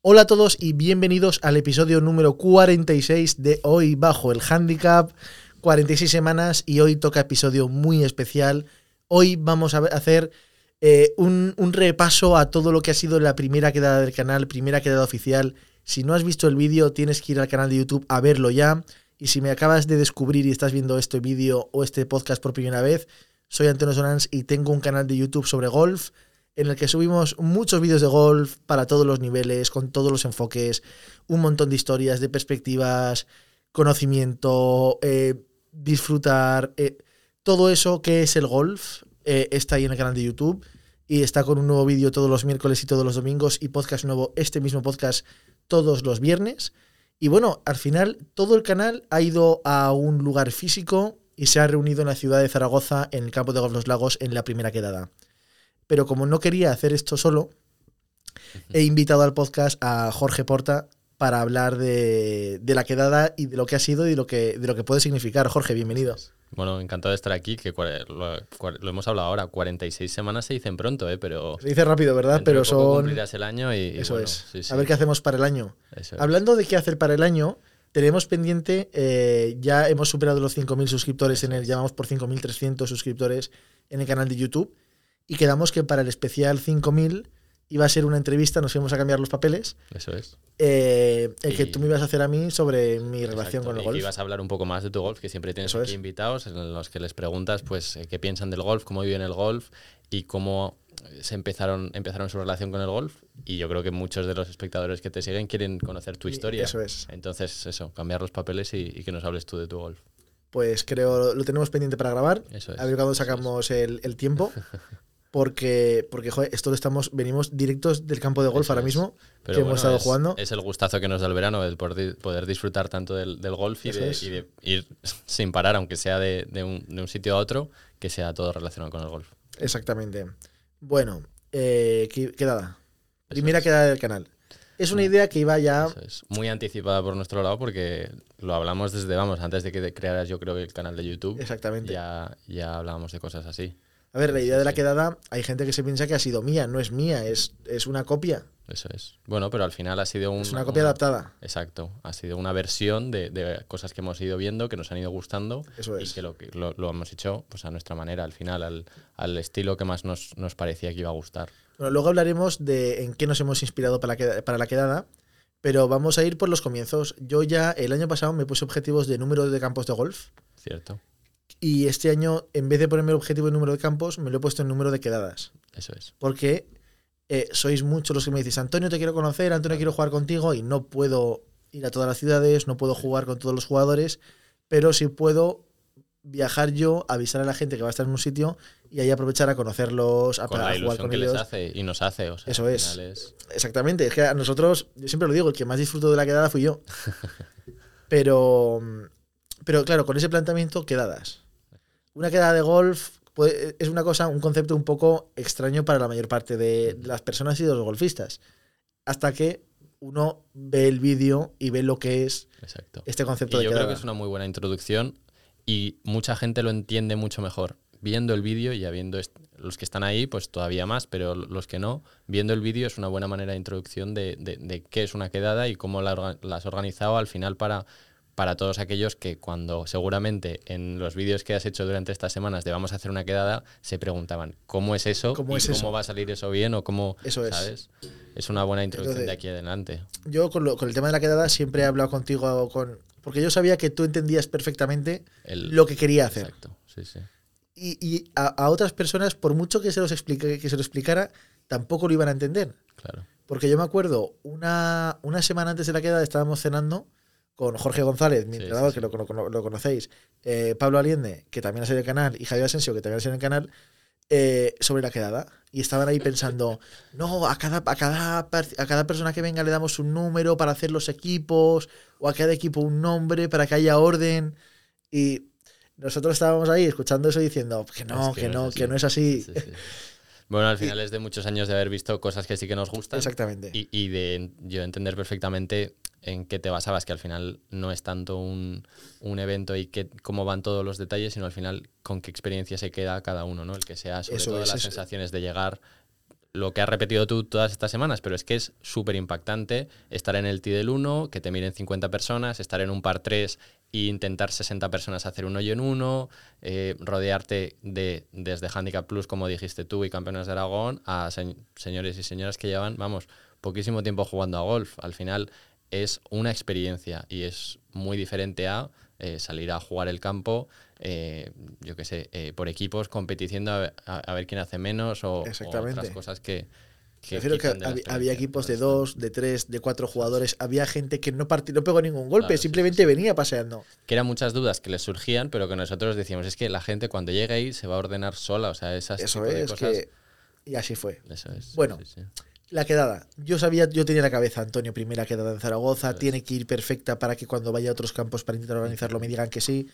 Hola a todos y bienvenidos al episodio número 46 de Hoy Bajo el Handicap. 46 semanas y hoy toca episodio muy especial. Hoy vamos a hacer eh, un, repaso a todo lo que ha sido la primera quedada del canal, primera quedada oficial. Si no has visto el vídeo, tienes que ir al canal de YouTube a verlo ya. Y si me acabas de descubrir y estás viendo este vídeo o este podcast por primera vez, soy Antonio Sonans y tengo un canal de YouTube sobre golf en el que subimos muchos vídeos de golf para todos los niveles, con todos los enfoques, un montón de historias, de perspectivas, conocimiento, eh, disfrutar, eh, todo eso que es el golf eh, está ahí en el canal de YouTube y está con un nuevo vídeo todos los miércoles y todos los domingos y podcast nuevo, este mismo podcast todos los viernes. Y bueno, al final todo el canal ha ido a un lugar físico y se ha reunido en la ciudad de Zaragoza, en el campo de Golf Los Lagos, en la primera quedada pero como no quería hacer esto solo, he invitado al podcast a Jorge Porta para hablar de, la quedada y de lo que ha sido y de lo que, de lo que puede significar. Jorge, bienvenido. Bueno, encantado de estar aquí, que lo, hemos hablado ahora, 46 semanas se dicen pronto, ¿eh? pero... Se dice rápido, ¿verdad? Pero son... Cumplirás el año y... Eso es. A ver qué hacemos para el año. Hablando de qué hacer para el año, tenemos pendiente, eh, ya hemos superado los 5.000 suscriptores en el, llamamos por 5.300 suscriptores en el canal de YouTube y quedamos que para el especial 5000 iba a ser una entrevista, nos íbamos a cambiar los papeles. Eso es. Eh, el que tú me ibas a hacer a mí sobre mi relación con el golf. Y ibas a hablar un poco más de tu golf, que siempre tienes aquí invitados en los que les preguntas pues eh, qué piensan del golf, cómo viven el golf y cómo se empezaron, empezaron su relación con el golf. Y yo creo que muchos de los espectadores que te siguen quieren conocer tu historia. Eso es. Entonces, eso, cambiar los papeles y, que nos hables tú de tu golf. Pues creo, lo tenemos pendiente para grabar. Eso es. A ver cuándo sacamos el, el tiempo. porque, porque joder, esto lo estamos, venimos directos del campo de golf ahora mismo, que hemos estado jugando. Es el gustazo que nos da el verano, el poder, disfrutar tanto del, golf y de, ir sin parar, aunque sea de, un, sitio a otro, que sea todo relacionado con el golf. Exactamente. Bueno, eh, quedada. Primera quedada del canal. Es una idea que iba ya... es. Muy anticipada por nuestro lado porque lo hablamos desde, vamos, antes de que crearas yo creo que el canal de YouTube. Exactamente. Ya, ya hablábamos de cosas así. A ver, la idea de la quedada, hay gente que se piensa que ha sido mía, no es mía, es, es una copia. Eso es. Bueno, pero al final ha sido un, es una copia adaptada. Exacto. Ha sido una versión de, de, cosas que hemos ido viendo, que nos han ido gustando. Eso es. Y que lo, lo, lo hemos hecho pues, a nuestra manera, al final, al, al estilo que más nos, nos, parecía que iba a gustar. Bueno, luego hablaremos de en qué nos hemos inspirado para la, para la quedada, pero vamos a ir por los comienzos. Yo ya el año pasado me puse objetivos de número de campos de golf. Cierto. Y este año, en vez de ponerme el objetivo en número de campos, me lo he puesto en número de quedadas. Eso es. Porque eh, sois muchos los que me decís, Antonio, te quiero conocer, Antonio, quiero jugar contigo, y no puedo ir a todas las ciudades, no puedo jugar con todos los jugadores, pero sí puedo viajar yo, avisar a la gente que va a estar en un sitio y ahí aprovechar a conocerlos, a, jugar con que ellos. Les hace y nos hace. Eso es. Exactamente. Es que a nosotros, yo siempre lo digo, el que más disfruto de la quedada fui yo. pero, pero claro, con ese planteamiento, quedadas una quedada de golf es una cosa, un concepto un poco extraño para la mayor parte de, las personas y de los golfistas. Hasta que uno ve el vídeo y ve lo que es este concepto y Yo creo que es una muy buena introducción y mucha gente lo entiende mucho mejor viendo el vídeo y habiendo los que están ahí, pues todavía más, pero los que no, viendo el vídeo es una buena manera de introducción de, qué es una quedada y cómo la, la has organizado al final para para todos aquellos que cuando seguramente en los vídeos que has hecho durante estas semanas de vamos a hacer una quedada, se preguntaban cómo es eso ¿Cómo, es cómo va a salir eso bien o cómo, eso es. ¿sabes? Es una buena introducción de aquí adelante. Yo con, el tema de la quedada siempre he hablado contigo con porque yo sabía que tú entendías perfectamente lo que quería hacer. Exacto, sí, sí. Y, a, otras personas, por mucho que se, los explique, que se lo explicara, tampoco lo iban a entender. Claro. Porque yo me acuerdo, una, una semana antes de la quedada estábamos cenando con Jorge González, mi entrenador, que lo, conocéis, eh, Pablo Aliende, que también ha salido el canal, y Javier Asensio, que también ha salido el canal, eh, sobre la quedada. Y estaban ahí pensando, no, a cada, a, cada, a cada persona que venga le damos un número para hacer los equipos, o a cada equipo un nombre para que haya orden. Y nosotros estábamos ahí escuchando eso y diciendo que no, que, no, que no es así. Bueno, al final es de muchos años de haber visto cosas que sí que nos gustan. Exactamente. Y, y de yo entender perfectamente en qué te basabas, que al final no es tanto un, evento y que, cómo van todos los detalles, sino al final con qué experiencia se queda cada uno, ¿no? El que sea sobre todo las sensaciones de llegar lo que has repetido tú todas estas semanas, pero es que es súper impactante estar en el T del 1, que te miren 50 personas, estar en un par 3 e intentar 60 personas hacer un hoyo en uno, eh, rodearte de desde Handicap Plus, como dijiste tú, y campeones de Aragón, a señores y señoras que llevan, vamos, poquísimo tiempo jugando a golf. Al final es una experiencia y es muy diferente a eh, salir a jugar el campo, eh, yo qué sé, eh, por equipos, competiendo a, ver quién hace menos o, otras cosas que... que que había, equipos de dos, de tres, de cuatro jugadores. Había gente que no, no pegó ningún golpe, simplemente venía paseando. Que eran muchas dudas que les surgían, pero que nosotros decíamos, es que la gente cuando llegue ahí se va a ordenar sola. O sea, esas Eso es, que... Y así fue. Eso es. Bueno, la quedada. Yo sabía, yo tenía la cabeza, Antonio, primera quedada en Zaragoza, tiene que ir perfecta para que cuando vaya a otros campos para intentar organizarlo me digan que sí.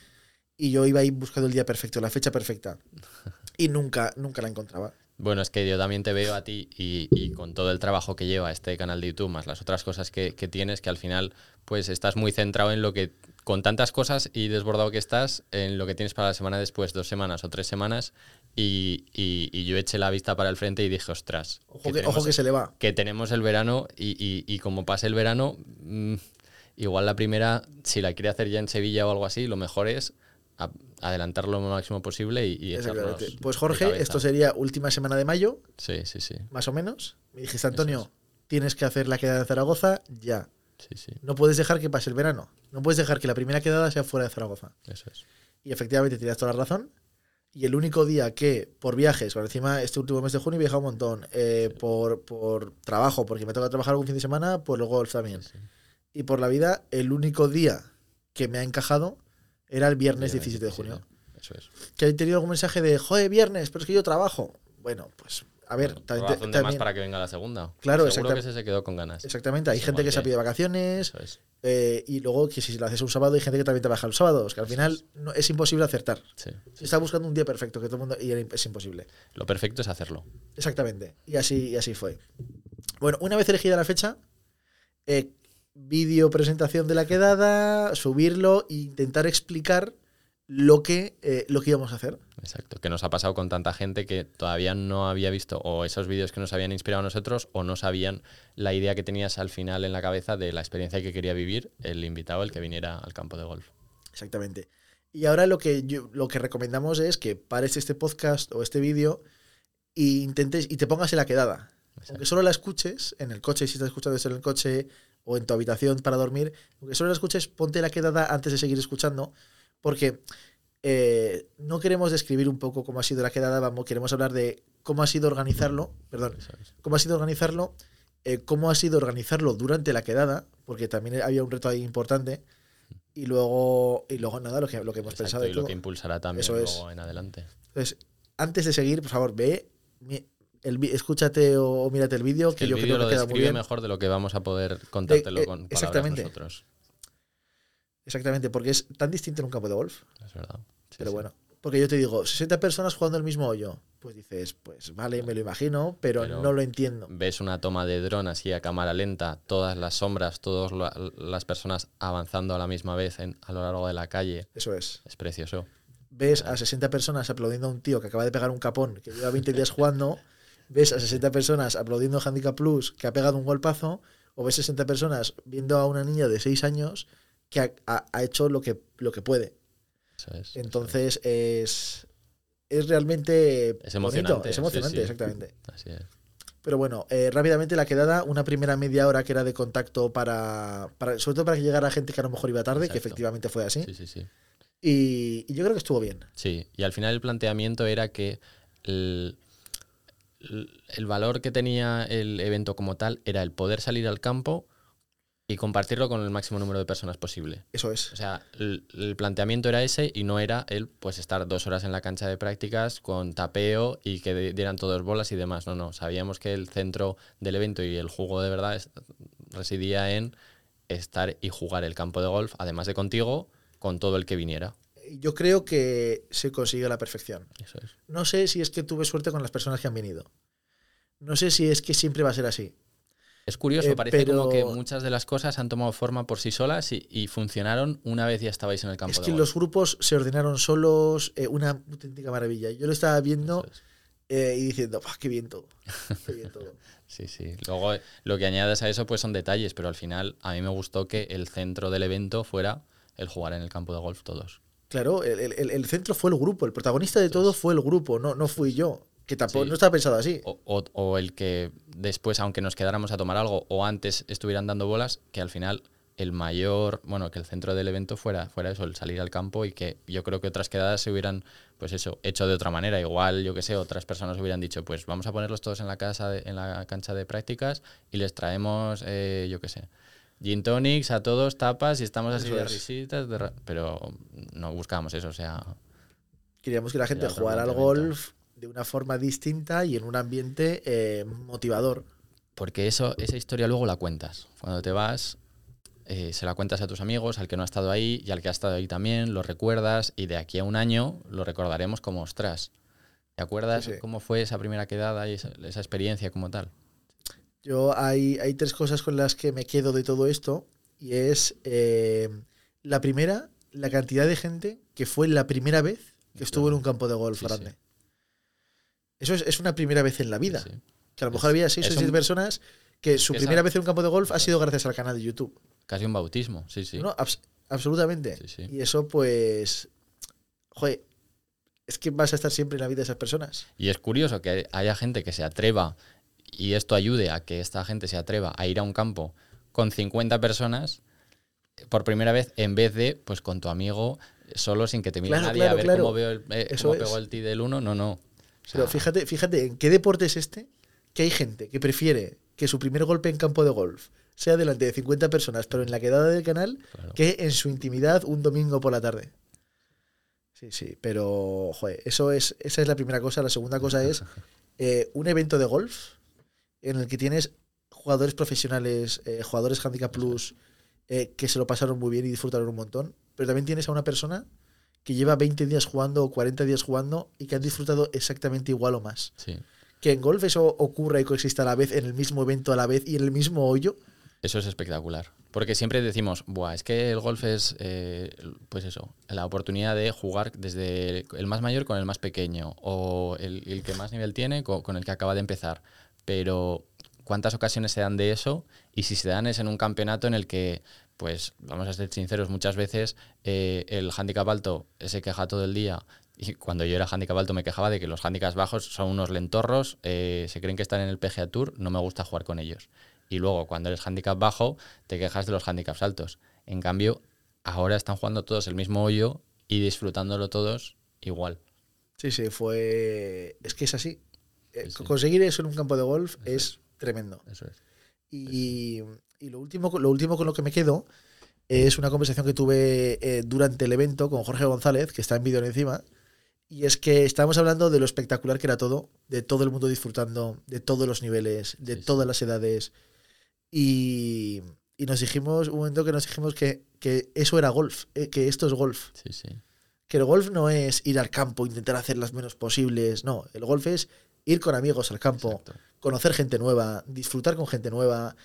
Y yo iba ahí buscando el día perfecto, la fecha perfecta. Y nunca, nunca la encontraba. Bueno, es que yo también te veo a ti y, con todo el trabajo que lleva este canal de YouTube, más las otras cosas que, que, tienes, que al final pues estás muy centrado en lo que, con tantas cosas y desbordado que estás, en lo que tienes para la semana después, dos semanas o tres semanas, y, yo eché la vista para el frente y dije, ostras. Ojo que, se le va. Que tenemos el verano y, como pase el verano, mm, igual la primera, si la quiere hacer ya en Sevilla o algo así, lo mejor es adelantarlo lo máximo posible y, Pues Jorge, esto sería última semana de mayo. Sí, sí, sí. Más o menos. Me dijiste, Antonio, tienes que hacer la quedada de Zaragoza ya. Sí, sí. No puedes dejar que pase el verano. No puedes dejar que la primera quedada sea fuera de Zaragoza. Eso es. Y efectivamente tienes toda la razón. Y el único día que, por viajes, por encima este último mes de junio he viajado un montón, eh, por, por, trabajo, porque me toca trabajar algún fin de semana, por el golf también. Y por la vida, el único día que me ha encajado era el viernes 17 de junio. Eso es. Que he tenido algún mensaje de, joder, viernes, pero es que yo trabajo. Bueno, pues a ver, también, también, más para que venga la segunda. Claro, Seguro que se quedó con ganas. Exactamente, hay gente que, se ha pedido vacaciones eh, y luego que si lo haces un sábado hay gente que también trabaja los sábados, que al final no, es imposible acertar. Sí, se está buscando un día perfecto que todo el mundo y es imposible. Lo perfecto es hacerlo. Exactamente, y así y así fue. Bueno, una vez elegida la fecha, eh, vídeo presentación de la quedada, subirlo e intentar explicar lo que, eh, lo que íbamos a hacer. Exacto, que nos ha pasado con tanta gente que todavía no había visto o esos vídeos que nos habían inspirado a nosotros o no sabían la idea que tenías al final en la cabeza de la experiencia que quería vivir el invitado, el que viniera al campo de golf. Exactamente. Y ahora lo que, lo que recomendamos es que pares este podcast o este vídeo e intentes y te pongas en la quedada. Aunque solo la escuches en el coche, si estás escuchando eso en el coche o en tu habitación para dormir, aunque solo la escuches, ponte la quedada antes de seguir escuchando porque eh, no queremos describir un poco cómo ha sido la quedada, vamos, queremos hablar de cómo ha sido organizarlo, perdón, cómo ha sido organizarlo, eh, cómo ha sido organizarlo durante la quedada, porque también había un reto ahí importante, y luego, y luego nada, lo que, lo que hemos pensado. Y lo que impulsará también luego en adelante. Entonces, antes de seguir, por favor, ve, el, escúchate o, mírate el vídeo, que, yo creo que queda muy bien. mejor de lo que vamos a poder contártelo eh, con exactamente. nosotros. Exactamente, porque es tan distinto en un campo de golf. Es verdad. pero bueno, porque yo te digo, 60 personas jugando el mismo hoyo. Pues dices, pues vale, me lo imagino, pero, no lo entiendo. Ves una toma de dron así a cámara lenta, todas las sombras, todas las personas avanzando a la misma vez a lo largo de la calle. Eso es. Es precioso. Ves a 60 personas aplaudiendo a un tío que acaba de pegar un capón, que lleva 20 días jugando. ves a 60 personas aplaudiendo a Handicap Plus, que ha pegado un golpazo. O ves 60 personas viendo a una niña de 6 años que ha, hecho lo que, lo que puede. Entonces es. es. realmente. Es emocionante. Es emocionante, exactamente. Así es. Pero bueno, eh, rápidamente la quedada, una primera media hora que era de contacto para, para, sobre todo para que llegara gente que a lo mejor iba tarde, que efectivamente fue así. Sí, sí, sí. Y, yo creo que estuvo bien. Sí, y al final el planteamiento era que el, el valor que tenía el evento como tal era el poder salir al campo y compartirlo con el máximo número de personas posible. Eso es. O sea, el, planteamiento era ese y no era el pues estar dos horas en la cancha de prácticas con tapeo y que dieran todos bolas y demás. No, no. Sabíamos que el centro del evento y el juego de verdad residía en estar y jugar el campo de golf, además de contigo, con todo el que viniera. Yo creo que se consiguió la perfección. Eso es. No sé si es que tuve suerte con las personas que han venido. No sé si es que siempre va a ser así. Es curioso, eh, parece como que muchas de las cosas han tomado forma por sí solas y, funcionaron una vez ya estabais en el campo. Es que los grupos se ordenaron solos, eh, una auténtica maravilla. Yo lo estaba viendo eh, y diciendo, "Buah, qué bien todo. Qué bien todo. Sí, sí. Luego lo que añades a eso pues son detalles, pero al final a mí me gustó que el centro del evento fuera el jugar en el campo de golf todos. Claro, el, el- el centro fue el grupo, el protagonista de todo fue el grupo, no, no fui yo, que tampoco Sí. no estaba pensado así. O, o- o el que después, aunque nos quedáramos a tomar algo, o antes estuvieran dando bolas, que al final el mayor, bueno, que el centro del evento fuera, fuera eso, el salir al campo y que yo creo que otras quedadas se hubieran, pues eso, hecho de otra manera. Igual, yo que sé, otras personas hubieran dicho, pues vamos a ponerlos todos en la casa, de- en la cancha de prácticas y les traemos, eh, yo qué sé, gin tonics a todos, tapas y estamos así Eso de risitas, de ra- pero no buscábamos eso, o sea, Queríamos que la gente jugara al golf de una forma distinta y en un ambiente eh, motivador. Porque eso, esa historia luego la cuentas. Cuando te vas, eh, se la cuentas a tus amigos, al que no ha estado ahí y al que ha estado ahí también, lo recuerdas y de aquí a un año lo recordaremos como ostras. ¿Te acuerdas Sí, sí. cómo fue esa primera quedada y esa, esa experiencia como tal? Yo hay, hay tres cosas con las que me quedo de todo esto y es eh, la primera, la cantidad de gente que fue la primera vez que estuvo en un campo de golf Sí, grande. Eso es, es una primera vez en la vida. Sí, sí. Que a lo mejor había seis o siete personas que su que primera vez en un campo de golf ha sido gracias al canal de YouTube. Casi un bautismo, sí, sí. ¿no? Abs- absolutamente. Sí. Y eso, pues. Joder, es que vas a estar siempre en la vida de esas personas. Y es curioso que haya gente que se atreva y esto ayude a que esta gente se atreva a ir a un campo con 50 personas por primera vez en vez de pues con tu amigo solo sin que te mire Claro, nadie claro, a ver claro. cómo veo el, eh, cómo pegó el tee del 1. No, no. O Pero fíjate, fíjate en qué deporte es este que hay gente que prefiere que su primer golpe en campo de golf sea delante de 50 personas, pero en la quedada del canal, claro. que en su intimidad un domingo por la tarde. Sí, sí, pero joder, eso es, esa es la primera cosa. La segunda cosa es eh, un evento de golf en el que tienes jugadores profesionales, eh, jugadores Handicap Plus, eh, que se lo pasaron muy bien y disfrutaron un montón, pero también tienes a una persona que lleva 20 días jugando o 40 días jugando y que han disfrutado exactamente igual o más. Sí. Que en golf eso ocurra y coexista a la vez, en el mismo evento a la vez y en el mismo hoyo, Eso es espectacular. Porque siempre decimos, Buah, es que el golf es, eh, pues eso, la oportunidad de jugar desde el más mayor con el más pequeño, o el, el que más nivel tiene co- con, el que acaba de empezar. Pero, ¿cuántas ocasiones se dan de eso? Y si se dan es en un campeonato en el que, pues, vamos a ser sinceros, muchas veces eh, el handicap alto se queja todo el día. Y cuando yo era handicap alto me quejaba de que los handicaps bajos son unos lentorros, eh, se creen que están en el PGA Tour, no me gusta jugar con ellos. Y luego, cuando eres handicap bajo, te quejas de los handicaps altos. En cambio, ahora están jugando todos el mismo hoyo y disfrutándolo todos igual. sí, sí, fue... Es que es así. Sí, sí. Conseguir eso en un campo de golf Eso es tremendo. Eso es. Y, y lo, último, lo último con lo que me quedo es una conversación que tuve eh, durante el evento con Jorge González, que está en vídeo encima. Y es que estábamos hablando de lo espectacular que era todo, de todo el mundo disfrutando, de todos los niveles, de Sí, sí. todas las edades. Y, y nos dijimos, un momento que nos dijimos que, que eso era golf, eh, que esto es golf. Sí, sí. Que el golf no es ir al campo, intentar hacer las menos posibles, no. El golf es ir con amigos al campo, Exacto. conocer gente nueva, disfrutar con gente nueva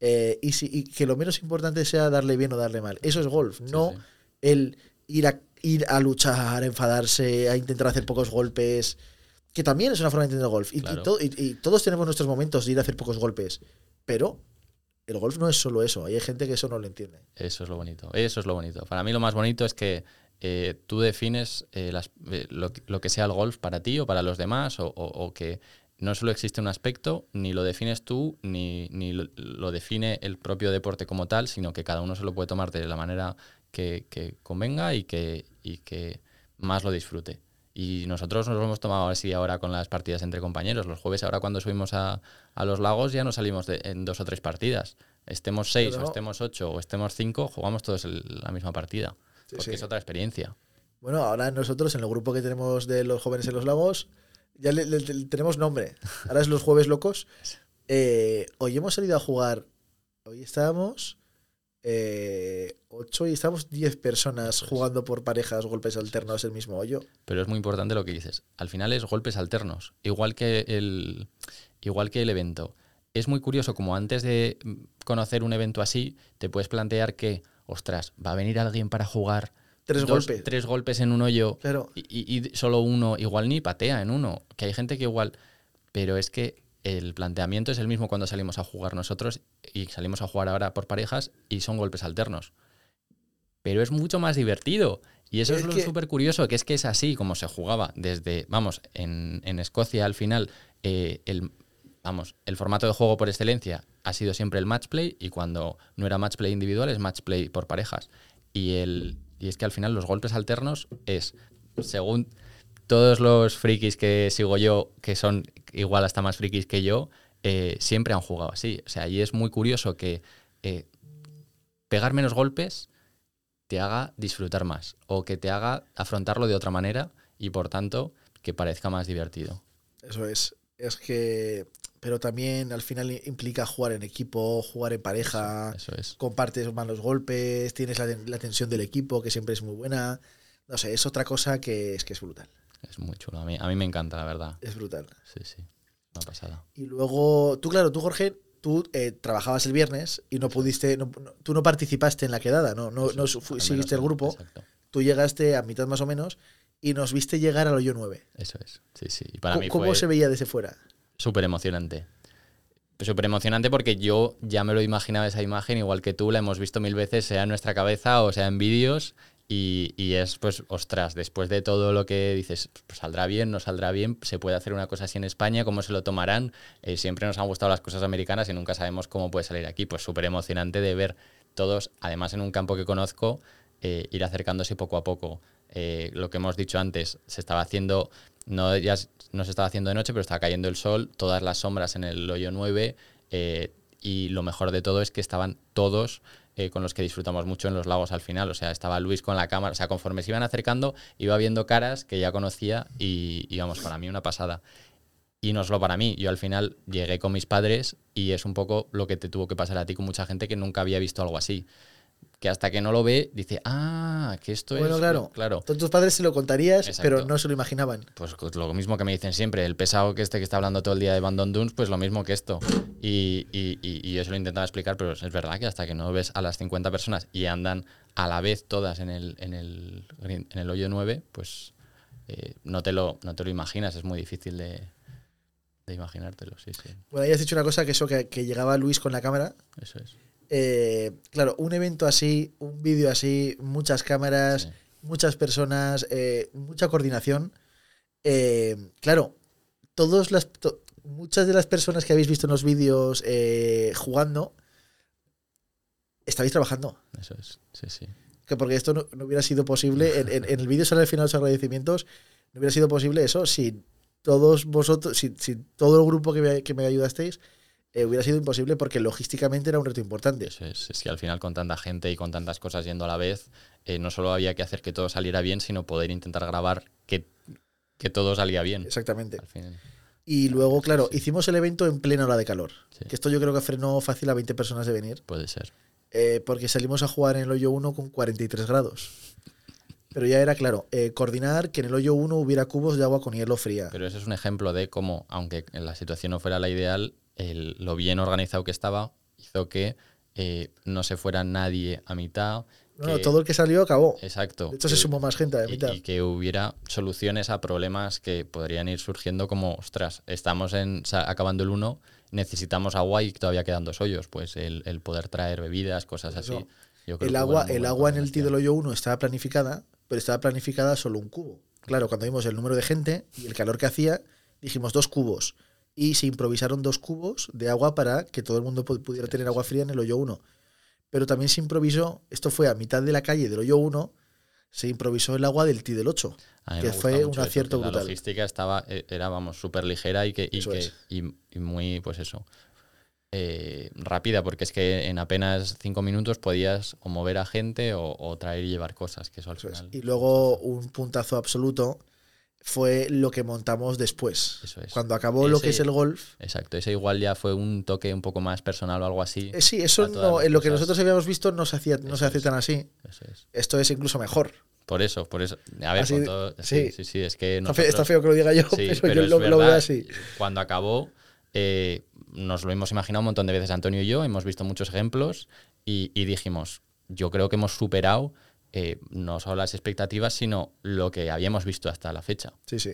eh, y, si- y que lo menos importante sea darle bien o darle mal. Eso es golf, Sí, no sí. el ir a, ir a luchar, a enfadarse, a intentar hacer pocos golpes, que también es una forma de entender golf. Y, y Claro. to- y- y todos tenemos nuestros momentos de ir a hacer pocos golpes, pero el golf no es solo eso, hay gente que eso no lo entiende. Eso es lo bonito. Eso es lo bonito. Para mí lo más bonito es que eh, tú defines eh, las- lo, que- lo que sea el golf para ti o para los demás, o, o- o que no solo existe un aspecto, ni lo defines tú, ni, ni lo, lo define el propio deporte como tal, sino que cada uno se lo puede tomar de la manera que, que convenga y que, y que más lo disfrute. Y nosotros nos lo hemos tomado así ahora con las partidas entre compañeros. Los jueves, ahora cuando subimos a, a los lagos, ya no salimos de- en dos o tres partidas. Estemos seis Pero o estemos ocho o estemos cinco, jugamos todos el- la misma partida. Sí, porque sí. es otra experiencia. Bueno, ahora nosotros en el grupo que tenemos de los jóvenes en los lagos, ya le, le- le tenemos nombre. Ahora es los jueves locos. Eh, hoy hemos salido a jugar. Hoy estábamos eh, ocho y estamos 10 personas Eso es. jugando por parejas, golpes alternos el mismo hoyo. Pero es muy importante lo que dices. Al final es golpes alternos, igual que el, igual que el evento. Es muy curioso como antes de conocer un evento así, te puedes plantear que, ostras, va a venir alguien para jugar Tres dos- golpes. tres golpes en un hoyo Claro. y, y- y solo uno, igual ni patea en uno. Que hay gente que igual. Pero es que el planteamiento es el mismo cuando salimos a jugar nosotros y salimos a jugar ahora por parejas y son golpes alternos. Pero es mucho más divertido. Y eso es, Es lo que- súper curioso, que es que es así como se jugaba desde, vamos, en, en Escocia al final, eh, el, vamos, el formato de juego por excelencia ha sido siempre el match play y cuando no era match play individual es match play por parejas. Y, el, y es que al final los golpes alternos es, según todos los frikis que sigo yo, que son igual hasta más frikis que yo, eh, siempre han jugado así. O sea, y es muy curioso que eh, pegar menos golpes te haga disfrutar más o que te haga afrontarlo de otra manera y por tanto que parezca más divertido. Eso es. Es que. Pero también al final implica jugar en equipo, jugar en pareja, Eso es. compartes más los golpes, tienes la, la tensión del equipo, que siempre es muy buena. No sé, es otra cosa que es que es brutal. Es muy chulo. A mí, a mí me encanta, la verdad. Es brutal. Sí, sí. Una pasada. Y luego, tú, claro, tú, Jorge, tú eh, trabajabas el viernes y no pudiste, no- no- tú no participaste en la quedada, no, no, no Eso, fu- al seguiste el grupo, Exacto. tú llegaste a mitad más o menos y nos viste llegar al hoyo 9. Eso es. Sí, sí. Y para ¿Cómo, mí cómo se veía desde fuera? Súper emocionante. Súper emocionante porque yo ya me lo imaginaba esa imagen, igual que tú, la hemos visto mil veces, sea en nuestra cabeza o sea en vídeos. Y, y es, pues, ostras, después de todo lo que dices, pues, saldrá bien, no saldrá bien, se puede hacer una cosa así en España, cómo se lo tomarán. Eh, siempre nos han gustado las cosas americanas y nunca sabemos cómo puede salir aquí. Pues súper emocionante de ver todos, además en un campo que conozco, eh, ir acercándose poco a poco. Eh, lo que hemos dicho antes, se estaba haciendo, no, ya no se estaba haciendo de noche, pero estaba cayendo el sol, todas las sombras en el hoyo 9, eh, y lo mejor de todo es que estaban todos eh, con los que disfrutamos mucho en los lagos al final. O sea, estaba Luis con la cámara, o sea, conforme se iban acercando, iba viendo caras que ya conocía y, y vamos, para mí una pasada. Y no solo para mí, yo al final llegué con mis padres y es un poco lo que te tuvo que pasar a ti con mucha gente que nunca había visto algo así. Que hasta que no lo ve, dice, ah, que esto Bueno, es. claro. claro. Tú a tus padres se lo contarías, Exacto. pero no se lo imaginaban. Pues lo mismo que me dicen siempre, el pesado que este que está hablando todo el día de Bandon Dunes, pues lo mismo que esto. Y, y- y- y yo se lo intentaba explicar, pero es verdad que hasta que no ves a las 50 personas y andan a la vez todas en el, en el, en el hoyo 9, pues eh, no, te lo, no te lo imaginas, es muy difícil de, de imaginártelo, sí, sí, Bueno, ahí has dicho una cosa que eso que, que llegaba Luis con la cámara. eso es. Eh, claro, un evento así, un vídeo así, muchas cámaras, Sí. muchas personas, eh, mucha coordinación. Eh, claro, todos las, to- muchas de las personas que habéis visto en los vídeos jugando, estabais trabajando. Eso es, sí, sí. Que porque esto no, no hubiera sido posible. En, en- en el vídeo sale al final los agradecimientos. No hubiera sido posible eso si todos vosotros, si, si todo el grupo que me, que me ayudasteis, eh, hubiera sido imposible porque logísticamente era un reto importante. Eso es, es que al final con tanta gente y con tantas cosas yendo a la vez, eh, no solo había que hacer que todo saliera bien, sino poder intentar grabar que, que todo salía bien. Exactamente. Al final. Y luego, claro, hicimos el evento en plena hora de calor. Sí. Que esto yo creo que frenó fácil a 20 personas de venir. Puede ser. eh, porque salimos a jugar en el hoyo 1 con 43 grados. Pero ya era claro, eh, coordinar que en el hoyo 1 hubiera cubos de agua con hielo fría. Pero ese es un ejemplo de cómo, aunque la situación no fuera la ideal, el- lo bien organizado que estaba hizo que eh, no se fuera nadie a mitad. No, no, que- todo el que salió acabó. Exacto. De hecho, se sumó más gente a la y, mitad. y que hubiera soluciones a problemas que podrían ir surgiendo como, ostras, estamos en, acabando el 1, necesitamos agua y todavía quedan dos hoyos. Pues el, el poder traer bebidas, cosas Eso. así. Yo creo El que agua, el agua en el coordinación. hoyo 1 estaba planificada, pero estaba planificada solo un cubo. Claro, cuando vimos el número de gente y el calor que hacía, dijimos dos cubos. Y se improvisaron dos cubos de agua para que todo el mundo pu- pudiera tener agua fría en el hoyo 1. Pero también se improvisó, esto fue a mitad de la calle del hoyo 1, se improvisó el agua del T del 8. A mí que fue un eso, acierto La brutal. logística estaba, eh, era, vamos, súper ligera y, que, y, Eso que- y, y muy, pues eso, eh, rápida, porque es que en apenas cinco minutos podías o mover a gente o, o traer y llevar cosas, que eso al Eso es. final... Y luego un puntazo absoluto fue lo que montamos después. Eso es. Cuando acabó lo que es el golf. Exacto, ese igual ya fue un toque un poco más personal o algo así. Eh, sí, eso no, en lo que nosotros habíamos visto no se, hacía, no se hace tan así. Eso es. Esto es incluso mejor. Por eso, por eso. A ver, Así con de- todo- sí, sí. es que Está, fe- está nosotros- feo que lo diga yo, Sí, pero, pero yo es lo, lo veo verdad, así. Cuando acabó, eh, nos lo hemos imaginado un montón de veces Antonio y yo, hemos visto muchos ejemplos y, y dijimos, yo creo que hemos superado eh, no solo las expectativas, sino lo que habíamos visto hasta la fecha. Sí, sí.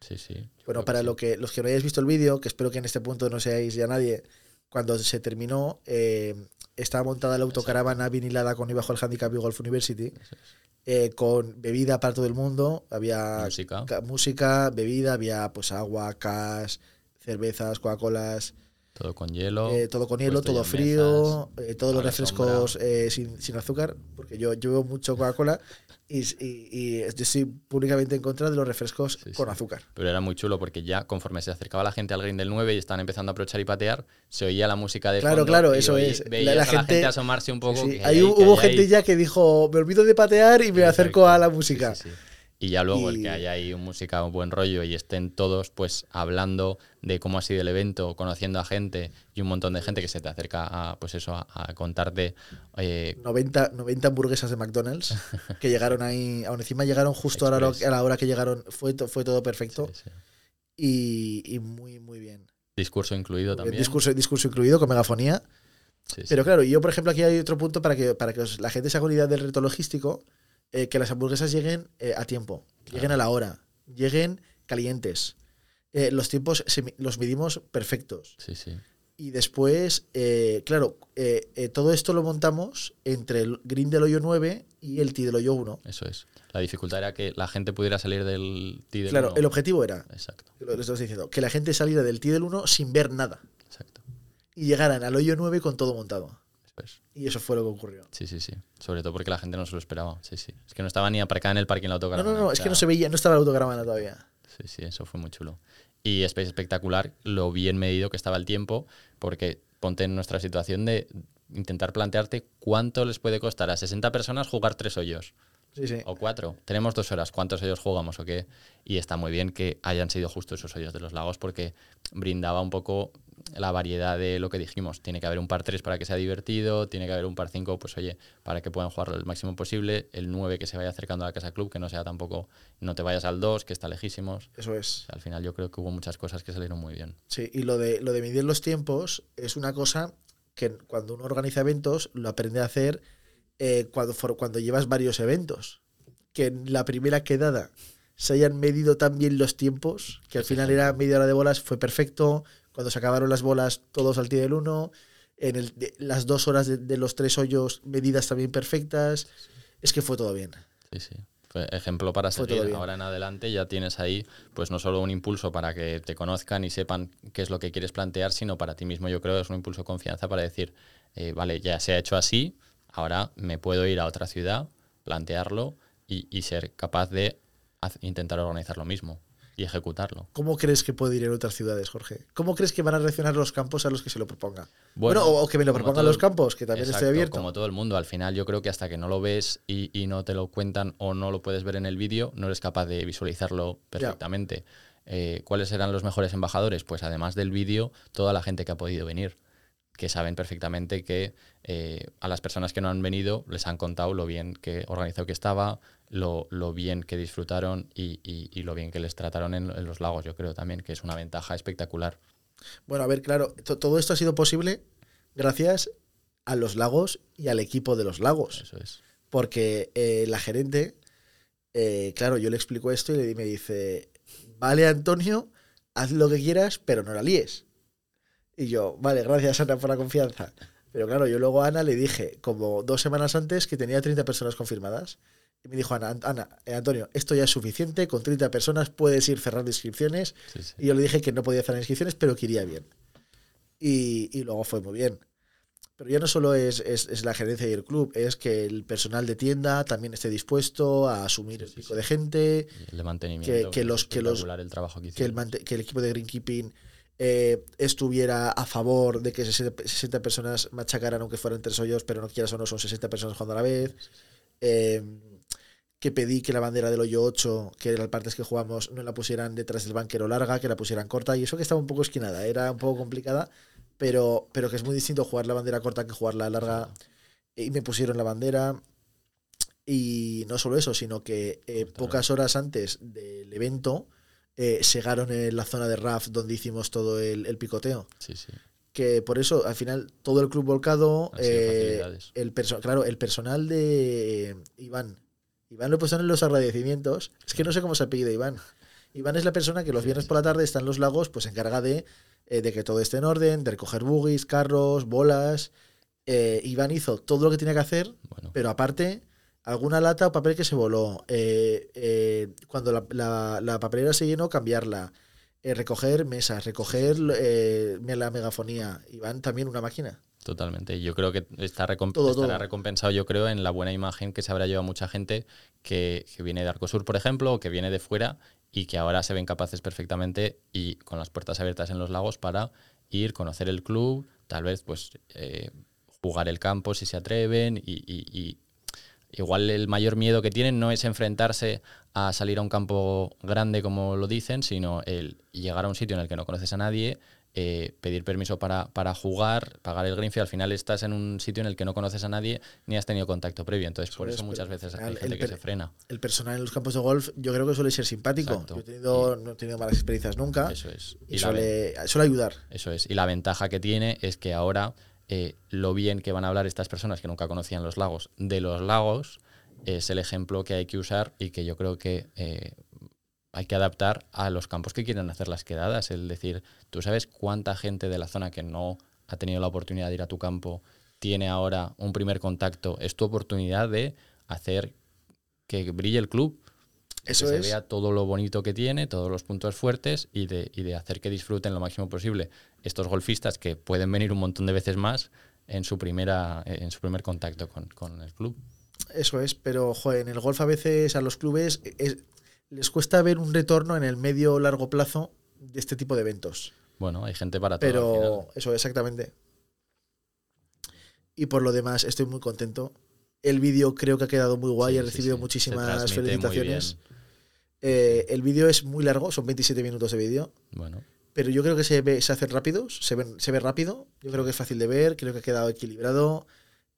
Sí, sí. Bueno, para sí. lo que los que no hayáis visto el vídeo, que espero que en este punto no seáis ya nadie, cuando se terminó, eh, estaba montada la autocaravana vinilada con y bajo el handicap y Golf University, eh, con bebida para todo el mundo, había Música. ca- música, bebida, había pues agua, cas, cervezas, Coca-Colas, Todo con hielo. eh, todo con hielo, todo frío, eh, todos los refrescos eh, sin, sin azúcar, porque yo, yo bebo mucho Coca-Cola y, y- y estoy públicamente en contra de los refrescos Sí, con sí. azúcar. Pero era muy chulo porque ya conforme se acercaba la gente al green del 9 y estaban empezando a aprovechar y patear, se oía la música de Claro, fondo claro, y eso oí- es. La- la a la gente- gente asomarse un poco. Sí, sí. que Ahí hay hubo que gente ahí. ya que dijo, me olvido de patear y me acerco a la Sí, música. Y ya luego el que haya ahí un música, un buen rollo y estén todos pues hablando de cómo ha sido el evento, conociendo a gente y un montón de gente que se te acerca a pues eso a, a contarte eh, 90, 90 hamburguesas de McDonald's que llegaron ahí, aún encima llegaron justo a la, hora, Express. a la hora que llegaron, fue, fue todo perfecto sí, sí. y, y muy, muy bien. discurso incluido también. Discurso, discurso incluido con megafonía. Sí. Pero claro, yo por ejemplo aquí hay otro punto para que, para que os- la gente se haga una idea del reto logístico, eh, que las hamburguesas lleguen eh, a tiempo, lleguen a la hora, lleguen calientes. Eh, los tiempos se los medimos perfectos. sí, sí. Y después, eh, claro, todo esto lo montamos entre el green del hoyo 9 y el tee del hoyo 1. Eso es. La dificultad era que la gente pudiera salir del tee del Claro, uno. el objetivo era, Exacto, lo que estamos diciendo, que la gente saliera del tee del 1 sin ver nada exacto. y llegaran al hoyo 9 con todo montado. Y eso fue lo que ocurrió. Sí, sí, sí. Sobre todo porque la gente no se lo esperaba. Sí, sí. Es que no estaba ni aparcada en el parking la No, autocaravana. no, no, es que no se veía, no estaba la autocaravana todavía. Sí, sí, eso fue muy chulo. Y es espectacular lo bien medido que estaba el tiempo, porque ponte en nuestra situación de intentar plantearte cuánto les puede costar a 60 personas jugar tres hoyos Sí, sí. o cuatro. Tenemos dos horas, ¿cuántos hoyos jugamos o qué? Y está muy bien que hayan sido justo esos hoyos de los lagos porque brindaba un poco la variedad de lo que dijimos. Tiene que haber un par 3 para que sea divertido, tiene que haber un par 5, pues oye, para que puedan jugarlo el máximo posible, el 9 que se vaya acercando a la casa club, que no sea tampoco, no te vayas al 2, que está lejísimos. Eso es. Al final yo creo que hubo muchas cosas que salieron muy bien. Sí, y lo de, lo de medir los tiempos es una cosa que cuando uno organiza eventos lo aprende a hacer eh, cuando, for- cuando llevas varios eventos. Que en la primera quedada se hayan medido tan bien los tiempos, que al final era media hora de bolas, fue perfecto. Cuando se acabaron las bolas, todos al tiro del uno. En el, de- las dos horas de, de los tres hoyos, medidas también perfectas. Es que fue todo bien. Sí, sí. Fue ejemplo para Fue seguir. Ahora en adelante ya tienes ahí, pues no solo un impulso para que te conozcan y sepan qué es lo que quieres plantear, sino para ti mismo yo creo que es un impulso de confianza para decir, eh, vale, ya se ha hecho así, ahora me puedo ir a otra ciudad, plantearlo y, y ser capaz de intentar organizar lo mismo y ejecutarlo. ¿Cómo crees que puede ir en otras ciudades, Jorge? ¿Cómo crees que van a reaccionar los campos a los que se lo proponga? Bueno, Bueno, o, o que me lo propongan todo- los campos, que también Exacto, estoy abierto. Como todo el mundo, al final yo creo que hasta que no lo ves y, y no te lo cuentan o no lo puedes ver en el vídeo, no eres capaz de visualizarlo perfectamente. Eh, ¿Cuáles serán los mejores embajadores? Pues además del vídeo, toda la gente que ha podido venir, que saben perfectamente que eh, a las personas que no han venido les han contado lo bien que organizado que estaba, lo, lo bien que disfrutaron y, y- y lo bien que les trataron en, en los lagos, yo creo también, que es una ventaja espectacular. Bueno, a ver, claro, to- todo esto ha sido posible gracias a los lagos y al equipo de los lagos. Eso es. Porque eh, la gerente, eh, claro, yo le explico esto y me dice, vale Antonio, haz lo que quieras, pero no la líes. Y yo, vale, gracias Ana por la confianza. Pero claro, yo luego a Ana le dije, como dos semanas antes, que tenía 30 personas confirmadas. Y me dijo Ana, Ana eh, Antonio, esto ya es suficiente, con 30 personas puedes ir cerrando inscripciones. Sí, sí. Y yo le dije que no podía cerrar inscripciones, pero que iría bien. Y, y luego fue muy bien. Pero ya no solo es, es- es la gerencia y el club, es que el personal de tienda también esté dispuesto a asumir el sí, pico sí. de gente, el de mantenimiento. que es los- que los- el trabajo que, que el, que el equipo de Greenkeeping eh, estuviera a favor de que 60, 60 personas machacaran aunque fueran tres hoyos, pero no quieras o no, son 60 personas jugando a la vez. Eh, que pedí que la bandera del hoyo 8, que eran partes que jugamos, no la pusieran detrás del banquero larga, que la pusieran corta, y eso que estaba un poco esquinada, era un poco complicada, pero, pero que es muy distinto jugar la bandera corta que jugarla larga. Y me pusieron la bandera. Y no solo eso, sino que eh, pocas horas antes del evento eh, segaron en la zona de RAF donde hicimos todo el, el picoteo. Sí, sí. que por eso al final todo el club volcado, eh, el claro, el personal de Iván. Iván lo he puesto en los agradecimientos. Es que no sé cómo se apellida Iván. Iván es la persona que los viernes por la tarde está en los lagos, pues se encarga de, eh, de que todo esté en orden, de recoger buggies, carros, bolas. Eh, Iván hizo todo lo que tenía que hacer, Bueno, pero aparte, alguna lata o papel que se voló. eh, eh, cuando la, la- la papelera se llenó, cambiarla. eh, recoger mesas, recoger la megafonía. Iván también una máquina. Totalmente. Yo creo que está recomp- Todo, estará todo. recompensado, yo creo, en la buena imagen que se habrá llevado mucha gente que, que viene de Arcosur, por ejemplo, o que viene de fuera y que ahora se ven capaces perfectamente y con las puertas abiertas en los lagos para ir, conocer el club, tal vez pues eh, jugar el campo si se atreven y, y- y igual el mayor miedo que tienen no es enfrentarse a salir a un campo grande como lo dicen, sino el llegar a un sitio en el que no conoces a nadie, eh, pedir permiso para, para jugar, pagar el green fee, al final estás en un sitio en el que no conoces a nadie ni has tenido contacto previo, entonces por es, eso muchas veces hay final gente el que se frena. El personal en los campos de golf yo creo que suele ser simpático. Exacto. Yo he tenido, no he tenido malas experiencias nunca. Eso es. Y, Y suele, suele ayudar. Eso es. Y la ventaja que tiene es que ahora eh, lo bien que van a hablar estas personas que nunca conocían los lagos de los lagos es el ejemplo que hay que usar y que yo creo que eh, hay que adaptar a los campos que quieren hacer las quedadas. Es decir, tú sabes cuánta gente de la zona que no ha tenido la oportunidad de ir a tu campo tiene ahora un primer contacto. Es tu oportunidad de hacer que brille el club. Eso que se vea todo lo bonito que tiene, todos los puntos fuertes y de, y de hacer que disfruten lo máximo posible estos golfistas que pueden venir un montón de veces más en su primera en su primer contacto con, con el club. Eso es, pero joder, en el golf a veces a los clubes es- les cuesta ver un retorno en el medio o largo plazo de este tipo de eventos. Bueno, hay gente para todo. al final. Pero eso, exactamente. Y por lo demás, estoy muy contento. El vídeo creo que ha quedado muy guay, Sí, he recibido sí. Muchísimas felicitaciones. Eh, el vídeo es muy largo, son 27 minutos de vídeo, Bueno, pero yo creo que se ve, se hace rápido, se, ven- se ve rápido, yo creo que es fácil de ver, creo que ha quedado equilibrado.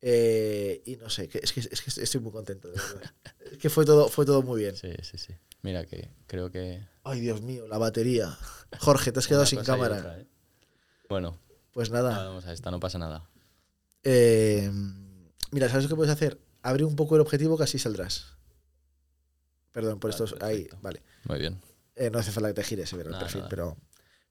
eh, y no sé, que- es, que, es que estoy muy contento, de verdad. Es que fue todo, fue todo muy bien. sí, sí, sí. Mira que creo que. Ay, Dios mío, la batería. Jorge, te has quedado sin cámara. otra, ¿eh? Bueno, Pues nada. vamos a esta, no pasa nada. Eh, mira, ¿sabes lo que puedes hacer? Abre un poco el objetivo que así saldrás. Perdón por Vale, estos. Ahí, vale. Muy bien. Eh, no hace falta que te gires, el Nada, perfil, nada. pero.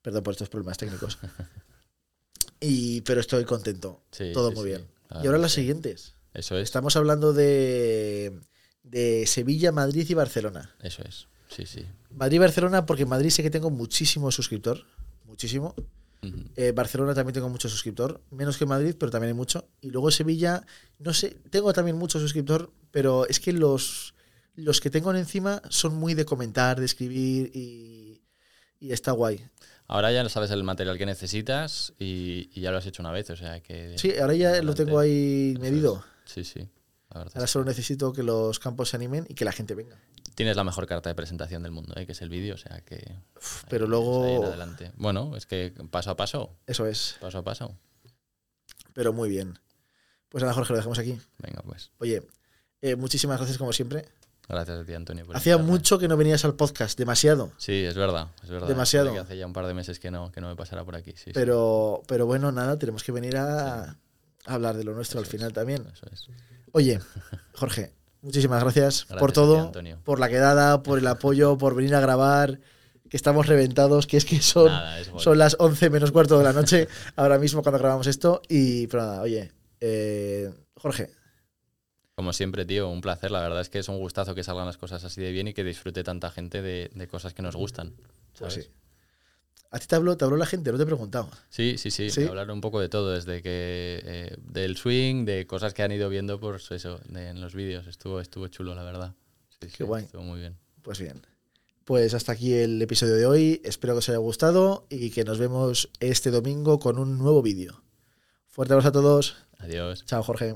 Perdón por estos problemas técnicos. y, pero estoy contento. Sí, Todo sí, muy sí. bien. La y ahora las siguientes. Eso es. Estamos hablando de, de Sevilla, Madrid y Barcelona. Eso es. Sí, sí. Madrid y Barcelona, porque en Madrid sé que tengo muchísimo suscriptor. Muchísimo. Eh, Barcelona también tengo mucho suscriptor, menos que Madrid, pero también hay mucho. Y luego Sevilla, no sé, tengo también mucho suscriptor, pero es que los, los que tengo encima son muy de comentar, de escribir y, y está guay. Ahora ya sabes el material que necesitas y, y ya lo has hecho una vez, o sea que... Sí, ahora ya lo tengo ahí medido. es. Sí, sí. La Ahora solo necesito que los campos se animen y que la gente venga. Tienes la mejor carta de presentación del mundo, ¿eh? que es el vídeo, o sea que... pero luego- adelante. Bueno, es que paso a paso, Eso es, paso a paso. pero muy bien. Pues nada, Jorge, lo dejamos aquí. Venga, pues. Oye, eh, muchísimas gracias como siempre. Gracias a ti, Antonio. por Hacía mucho que no venías al podcast, demasiado. Sí, es verdad, es verdad. Demasiado. Hace ya un par de meses que no, que no me pasara por aquí. Sí, sí. Pero, pero bueno, nada, tenemos que venir a, a hablar de lo nuestro Eso al final es, también. Eso es. Oye, Jorge, muchísimas gracias, Gracias por ti, todo, Antonio. por la quedada, por el apoyo, por venir a grabar, que estamos reventados, que es que son, Nada, es golf. son las 11 menos cuarto de la noche ahora mismo cuando grabamos esto. Y pero nada, oye, eh, Jorge, Como siempre, tío, un placer. La verdad es que es un gustazo que salgan las cosas así de bien y que disfrute tanta gente de, de cosas que nos gustan. pues ¿sabes? sí. ¿A ti te habló, te habló la gente? No te he preguntado. Sí, sí, sí. ¿Sí? me Hablar un poco de todo, desde que eh, del swing, de cosas que han ido viendo por eso, de- en los vídeos. Estuvo, estuvo chulo, la verdad. Sí, sí, guay. Estuvo muy bien. Pues bien. Pues hasta aquí el episodio de hoy. Espero que os haya gustado y que nos vemos este domingo con un nuevo vídeo. Fuerte abrazo a todos. Adiós. Chao, Jorge.